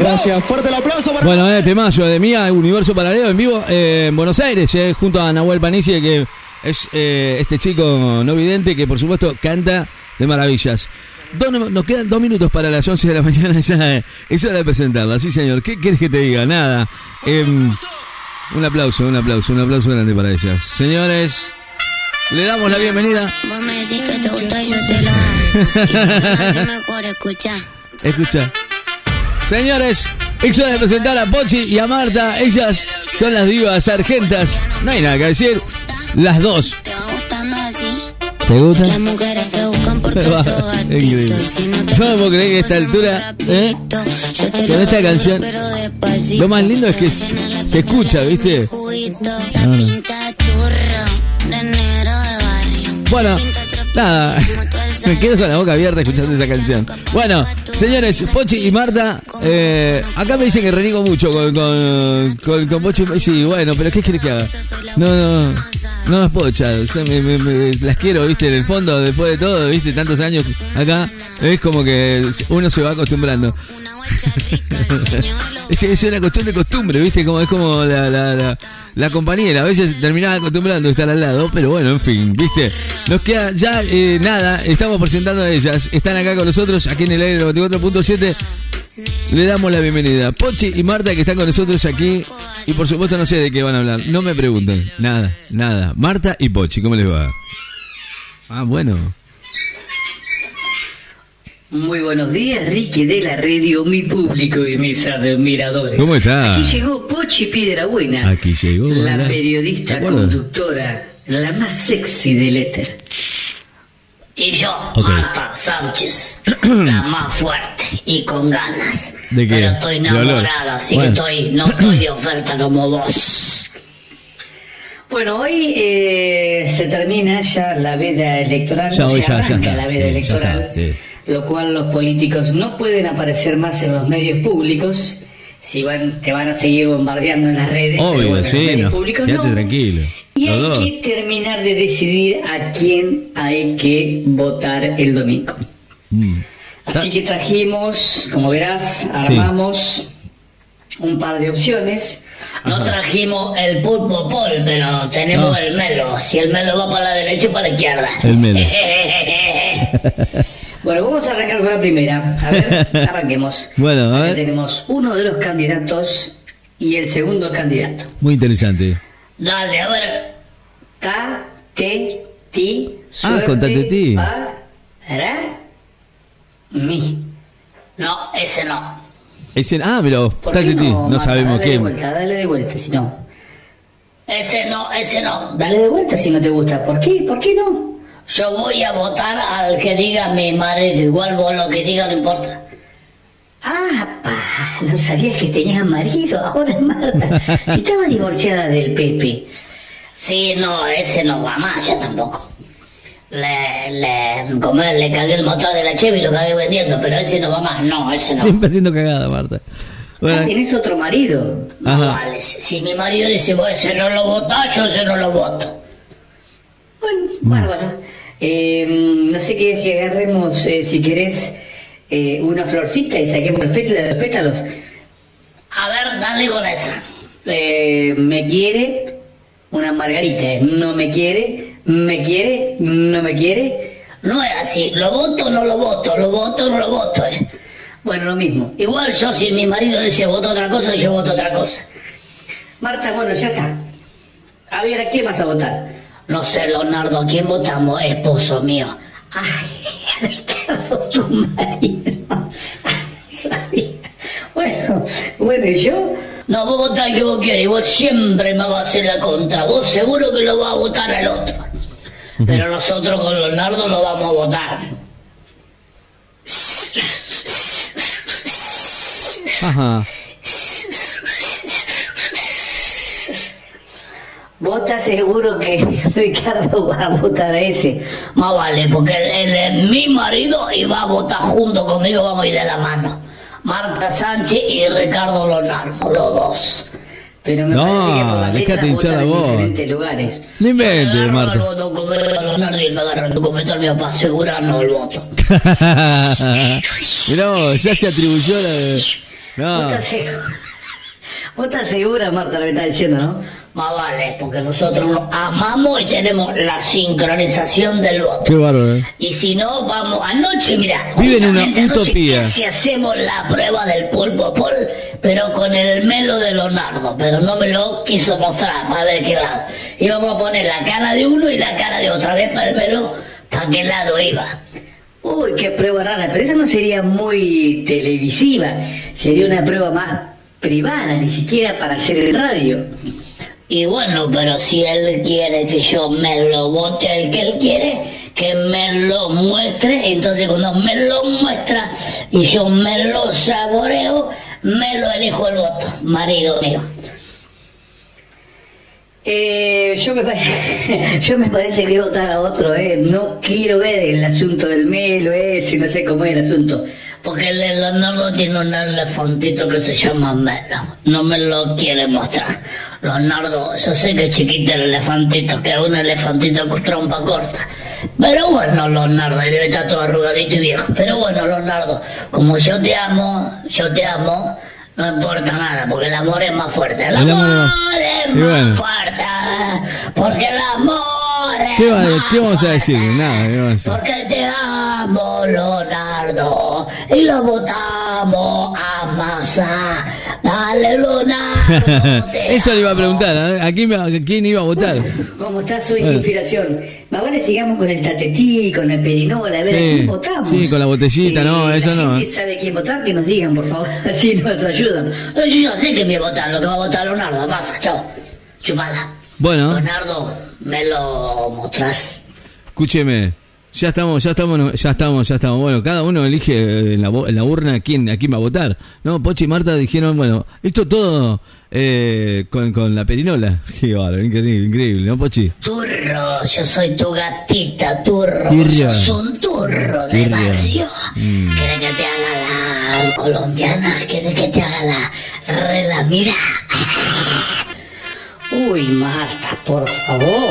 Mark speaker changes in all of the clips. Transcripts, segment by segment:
Speaker 1: Gracias, fuerte el aplauso para.
Speaker 2: Bueno, eh, temazo de Mía, Universo Paralelo en vivo eh, en Buenos Aires, eh, junto a Nahuel Panici, que es eh, este chico no vidente que por supuesto canta de maravillas. Dos- nos quedan dos minutos para las 11 de la mañana, ya es hora de presentarla, sí señor. ¿Qué quieres que te diga? Nada. Em, un aplauso, un aplauso, un aplauso grande para ellas. Señores, le damos la bienvenida.
Speaker 3: Vos me decís que te gusta y yo te lo hago. Y si sonase mejor escucha.
Speaker 2: Escucha. Señores, es hora de presentar a Pochi y a Marta. Ellas son las divas sargentas. No hay nada que decir. Las dos.
Speaker 3: ¿Te
Speaker 2: gusta?
Speaker 3: Las mujeres te buscan porque sos.
Speaker 2: Increíble. Yo no puedo creer que a esta altura, ¿eh? Con esta canción, lo más lindo es que se escucha, ¿viste? Bueno, nada. Me quedo con la boca abierta escuchando esa canción. Bueno, señores, Pochi y Marta, eh, acá me dicen que reniego mucho con, con, con, con Pochi. Sí, bueno, pero ¿qué quieres que haga? No, no, no las puedo echar. O me- las quiero, viste, en el fondo, después de todo, viste, tantos años acá, es como que uno se va acostumbrando. Es, es una cuestión de costumbre, ¿viste? Como, es como la, la, la, la compañera. A veces terminaba acostumbrando estar al lado, pero bueno, en fin, ¿viste? Nos queda ya eh, nada. Estamos presentando a ellas. Están acá con nosotros, aquí en el aire 94.7. Le damos la bienvenida. Pochi y Marta que están con nosotros aquí. Y por supuesto no sé de qué van a hablar. No me pregunten. Nada, nada. Marta y Pochi, ¿cómo les va? Ah, bueno.
Speaker 4: Muy buenos días, Ricky de la radio, mi público y mis admiradores.
Speaker 2: ¿Cómo está?
Speaker 4: Aquí llegó Pochi Piedra Buena.
Speaker 2: Aquí llegó,
Speaker 4: La periodista conductora, la más sexy del éter. Y yo,
Speaker 2: Ok.
Speaker 4: Marta Sánchez, la más fuerte y con ganas.
Speaker 2: ¿De qué?
Speaker 4: Pero estoy enamorada, así
Speaker 2: Bueno.
Speaker 4: que estoy, no estoy de oferta como vos. Bueno, hoy eh, se termina ya la veda electoral,
Speaker 2: Ya hoy
Speaker 4: se
Speaker 2: ya- ya
Speaker 4: arranca
Speaker 2: está,
Speaker 4: la
Speaker 2: sí,
Speaker 4: veda
Speaker 2: ya
Speaker 4: electoral,
Speaker 2: está, sí.
Speaker 4: Lo cual los políticos no pueden aparecer más en los medios públicos, si van, te van a seguir bombardeando en las redes,
Speaker 2: Obvio,
Speaker 4: bueno, los medios
Speaker 2: no.
Speaker 4: públicos
Speaker 2: Quédate
Speaker 4: no.
Speaker 2: tranquilo.
Speaker 4: Y hay
Speaker 2: dos.
Speaker 4: que terminar de decidir a quién hay que votar el domingo.
Speaker 2: Mm.
Speaker 4: Así que trajimos, como verás, armamos un par de opciones. No trajimos el pulpo pol, pero tenemos
Speaker 2: No.
Speaker 4: el melo. Si el melo va para la derecha y para la izquierda.
Speaker 2: El melo.
Speaker 4: bueno, vamos a arrancar con la primera. A ver, arranquemos.
Speaker 2: Bueno, a ver.
Speaker 4: tenemos uno de los candidatos y el segundo candidato.
Speaker 2: Muy interesante.
Speaker 4: Dale, a ver. Ta, te, ti,
Speaker 2: Ah,
Speaker 4: suerte,
Speaker 2: con Tatetí.
Speaker 4: para, mi. No, ese no.
Speaker 2: Ese- ah, pero
Speaker 4: ¿Por qué
Speaker 2: Tatiti, no,
Speaker 4: Marta?
Speaker 2: sabemos
Speaker 4: dale de vuelta, dale de vuelta, si no. Ese no, ese no. Dale de vuelta si no te gusta. ¿Por qué? ¿Por qué no? Yo voy a votar al que diga mi marido. Igual vos lo que diga no importa. Ah, pa, no sabías que tenías marido. Ahora es Marta. Si estaba divorciada del Pepe. Sí, no, ese no va más, yo tampoco. Le, le, como le cagué el motor de la Chevy y lo cagué vendiendo, pero ese no va más. No, ese no.
Speaker 2: Siempre haciendo cagada, Marta.
Speaker 4: Ah,
Speaker 2: Bueno,
Speaker 4: ¿Tenés otro marido? No, vale. Si, si mi marido dice, vos ese no lo votás, yo ese no lo voto. Bueno, bárbaro. Eh, no sé qué que agarremos, eh, si querés, eh, una florcita y saquemos los pétalos. los pétalos. A ver, dale con esa. Eh, me quiere una margarita. No me quiere, me quiere, no me quiere. No es así. Lo voto, no lo voto. Lo voto, no lo voto. Bueno, lo mismo. Igual yo, si mi marido dice voto otra cosa, yo voto otra cosa. Marta, bueno, ya está. A ver, ¿a quién vas a votar? No sé, Leonardo, ¿a quién votamos? Esposo mío. Ay, Ricardo, tu marido. Sabía. Bueno, bueno, ¿y yo? No, vos votás al que vos quieres, vos siempre me vas a hacer la contra. Vos seguro que lo vas a votar al otro. Pero nosotros con Leonardo lo vamos a votar.
Speaker 2: ajá.
Speaker 4: ¿Vos estás seguro que Ricardo va a votar a ese? Más vale, porque él, él es mi marido y va a votar junto conmigo, vamos a ir de la mano. Marta Sánchez y Ricardo Leonardo, los dos. Pero me
Speaker 2: No,
Speaker 4: parece que por la letra
Speaker 2: hinchar
Speaker 4: votan en diferentes lugares.
Speaker 2: No inventes,
Speaker 4: Yo agarro
Speaker 2: Marta.
Speaker 4: el documento a Leonardo y me agarra el documento mío para asegurarnos el voto.
Speaker 2: Mirá, vos, ya se atribuyó la. No.
Speaker 4: ¿Vos estás segura? ¿Vos estás segura, Marta, lo que estás diciendo, no? Más vale, porque nosotros nos amamos y tenemos la sincronización del voto.
Speaker 2: Qué bárbaro. ¿eh?
Speaker 4: Y si no, vamos anoche, mira.
Speaker 2: Vive en una utopía.
Speaker 4: casi hacemos la prueba del pulpo pol, pero con el melo de Leonardo, pero no me lo quiso mostrar para ver qué lado. Íbamos a poner la cara de uno y la cara de otra vez para el melo, para qué lado iba. Uy, qué prueba rara, pero esa no sería muy televisiva, sería una prueba más privada, ni siquiera para hacer el radio. Y bueno, pero si él quiere que yo me lo vote el que él quiere, que me lo muestre, entonces cuando me lo muestra y yo me lo saboreo, me lo elijo el voto, marido mío. Eh, yo, me pare- yo me parece que votar a otro, eh. No quiero ver el asunto del melo ese, no sé cómo es el asunto. Porque el Leonardo tiene un elefantito que se llama Melo. No me lo quiere mostrar. Leonardo, yo sé que es chiquito el elefantito, que es un elefantito con trompa corta. Pero bueno, Leonardo, debe estar todo arrugadito y viejo. Pero bueno, Leonardo, como yo te amo, yo te amo, no importa nada, porque el amor es más fuerte. El,
Speaker 2: El
Speaker 4: amor,
Speaker 2: amor es más- bueno.
Speaker 4: fuerte, porque el amor es
Speaker 2: ¿Qué,
Speaker 4: más
Speaker 2: qué vamos a decir? Nada, ¿qué vamos a decir?
Speaker 4: Porque te amo, Leonardo, y lo votamos a masa. Dale, Leonardo.
Speaker 2: Eso le iba a preguntar, ¿a a quién, a quién iba a votar?
Speaker 4: ¿Cómo está su
Speaker 2: Bueno.
Speaker 4: inspiración? Más vale sigamos con el tatetí, con el perinola, a ver a
Speaker 2: Sí,
Speaker 4: quién votamos.
Speaker 2: sí, con la botellita, no,
Speaker 4: la
Speaker 2: eso no.
Speaker 4: sabe quién votar, que nos digan, por favor, así nos ayudan. Yo ya sé que me votar, lo que va a votar Leonardo, más, chao. Chupala.
Speaker 2: Bueno,
Speaker 4: Leonardo, me lo mostrás.
Speaker 2: escúcheme. Ya estamos, ya estamos, ya estamos, ya estamos. Bueno, cada uno elige en la, bo- en la urna quién, a quién va a votar. No, Pochi y Marta dijeron, bueno, esto todo eh, con, con la perinola. Qué bárbaro, increíble, increíble, ¿no, Pochi?
Speaker 4: Turro, yo soy tu gatita, turro.
Speaker 2: Tirria.
Speaker 4: Sos un turro de
Speaker 2: Tirria.
Speaker 4: barrio.
Speaker 2: Mm.
Speaker 4: ¿Quieres que te haga la colombiana? ¿Quieres que te haga la rela? Mira. Uy, Marta, por favor.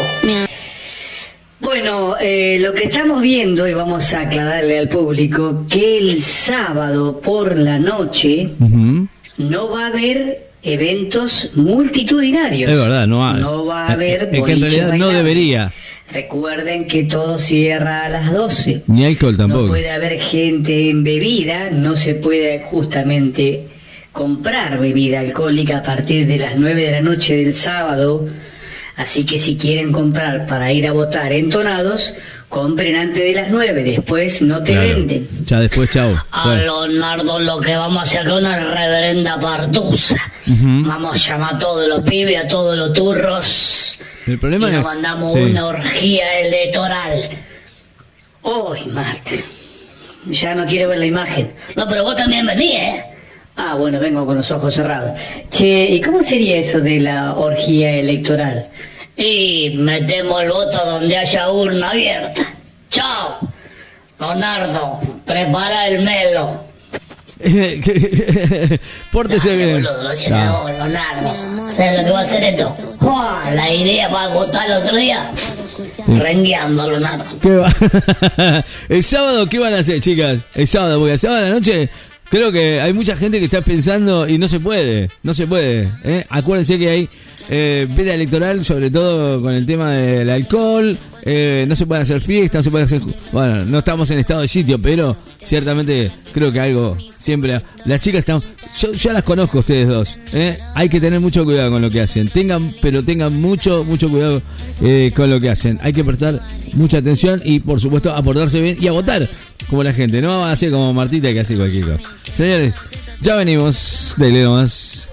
Speaker 4: Bueno, eh, lo que estamos viendo, y vamos a aclararle al público, que el sábado por la noche no va a haber eventos multitudinarios.
Speaker 2: Es verdad, no hay.
Speaker 4: No va a haber.
Speaker 2: Es que en realidad no debería.
Speaker 4: Recuerden que todo cierra a las 12.
Speaker 2: Ni alcohol
Speaker 4: No
Speaker 2: tampoco.
Speaker 4: puede haber gente en bebida, no se puede justamente comprar bebida alcohólica a partir de las 9 de la noche del sábado. Así que si quieren comprar para ir a votar entonados, compren antes de las 9, después no te
Speaker 2: Claro.
Speaker 4: venden.
Speaker 2: Ya después, chao.
Speaker 4: A. Leonardo lo que vamos a hacer es una reverenda partusa.
Speaker 2: Ujú.
Speaker 4: Vamos a llamar a todos los pibes, a todos los turros.
Speaker 2: El problema
Speaker 4: y nos
Speaker 2: es-
Speaker 4: mandamos
Speaker 2: sí.
Speaker 4: una orgía electoral. Uy, Marta. Ya no quiero ver la imagen. No, pero vos también venís, ¿eh? Ah, bueno, vengo con los ojos cerrados. Che, ¿y cómo sería eso de la orgía electoral? Y metemos el voto donde haya urna abierta. ¡Chao! Leonardo, prepara el melo.
Speaker 2: Pórtese
Speaker 4: Dale,
Speaker 2: bien.
Speaker 4: boludo, Leonardo. ¿Sabes lo que va a hacer esto? La idea para votar el otro día. Rengueando, Leonardo.
Speaker 2: ¿Qué va? el sábado, ¿qué van a hacer, chicas? El sábado, porque el sábado a la noche creo que hay mucha gente que está pensando y no se puede, no se puede. ¿eh? Acuérdense que hay eh, veda electoral, sobre todo con el tema del alcohol, eh, no se pueden hacer fiestas, no se puede hacer... Bueno, no estamos en estado de sitio, pero ciertamente creo que algo siempre... Las chicas están... Yo ya las conozco ustedes dos. ¿eh? Hay que tener mucho cuidado con lo que hacen. Tengan, pero tengan mucho, mucho cuidado eh, con lo que hacen. Hay que prestar mucha atención y, por supuesto, aportarse bien y a votar como la gente. No va a ser como Martita que hace cualquier cosa. Señores, ya venimos. Dale nomás.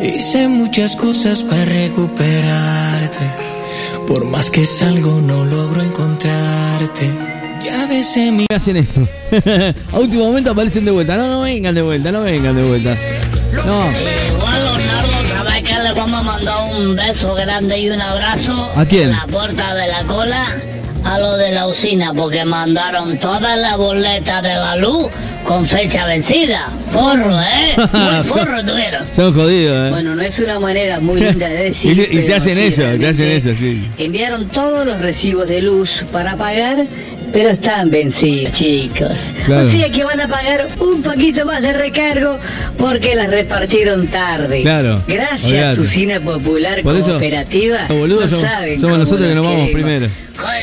Speaker 5: Hice muchas cosas para recuperarte. Por más que salgo, no logro encontrarte. Ya besé mi
Speaker 2: ¿Qué hacen esto? a último momento aparecen de vuelta. No, no vengan de vuelta, no vengan de vuelta. No.
Speaker 4: Igual, Leonardo, ¿sabes que le vamos a mandar un beso grande y un abrazo?
Speaker 2: ¿A quién?
Speaker 4: En la puerta de la cola a lo de la usina, porque mandaron todas las boletas de la luz con fecha vencida. Forro, ¿eh? Muy forro tuvieron.
Speaker 2: Son jodidos, ¿eh?
Speaker 4: Bueno, no es una manera muy linda de decir.
Speaker 2: Y- y te hacen
Speaker 4: sí,
Speaker 2: eso, te hacen eso, sí.
Speaker 4: Enviaron todos los recibos de luz para pagar pero están vencidos, chicos.
Speaker 2: Claro.
Speaker 4: O sea que van a pagar un poquito más de recargo porque las repartieron tarde.
Speaker 2: Claro,
Speaker 4: Gracias
Speaker 2: olvídate.
Speaker 4: a su cine popular
Speaker 2: Por eso,
Speaker 4: cooperativa. no
Speaker 2: somos-
Speaker 4: saben
Speaker 2: somos
Speaker 4: cómo
Speaker 2: nosotros que nos vamos
Speaker 4: queremos.
Speaker 2: primero.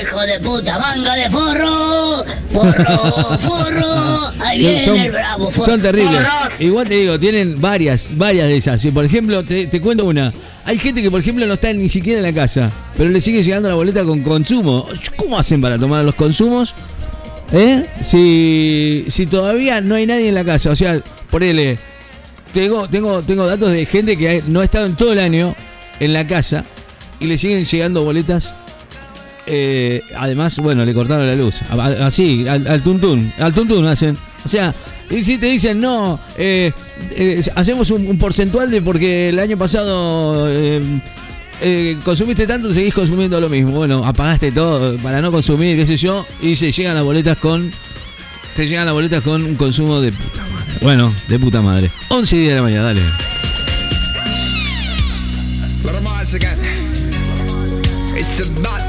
Speaker 4: Hijo de puta, manga de forro, forro, forro. Ahí viene
Speaker 2: son,
Speaker 4: el bravo forro.
Speaker 2: son terribles.
Speaker 4: Forros.
Speaker 2: Igual te digo, tienen varias, varias de esas. Si, Por ejemplo, te, te cuento una. Hay gente que, por ejemplo, no está ni siquiera en la casa, pero le sigue llegando la boleta con consumo. ¿Cómo hacen para tomar los consumos? ¿Eh? Si, si todavía no hay nadie en la casa, o sea, ponele, tengo, tengo, tengo datos de gente que no ha estado en todo el año en la casa y le siguen llegando boletas. Eh, además, bueno, le cortaron la luz. Así, al, al tuntún. Al tuntún hacen. O sea, y si te dicen, no, eh, eh, hacemos un, porcentual de porque el año pasado consumiste tanto, seguís consumiendo lo mismo. Bueno, apagaste todo para no consumir, qué sé yo, y se llegan las boletas con. Te llegan las boletas con un consumo de puta madre. Bueno, de puta madre. 11 y 10 de la mañana, dale.
Speaker 6: It's a Batman Tim.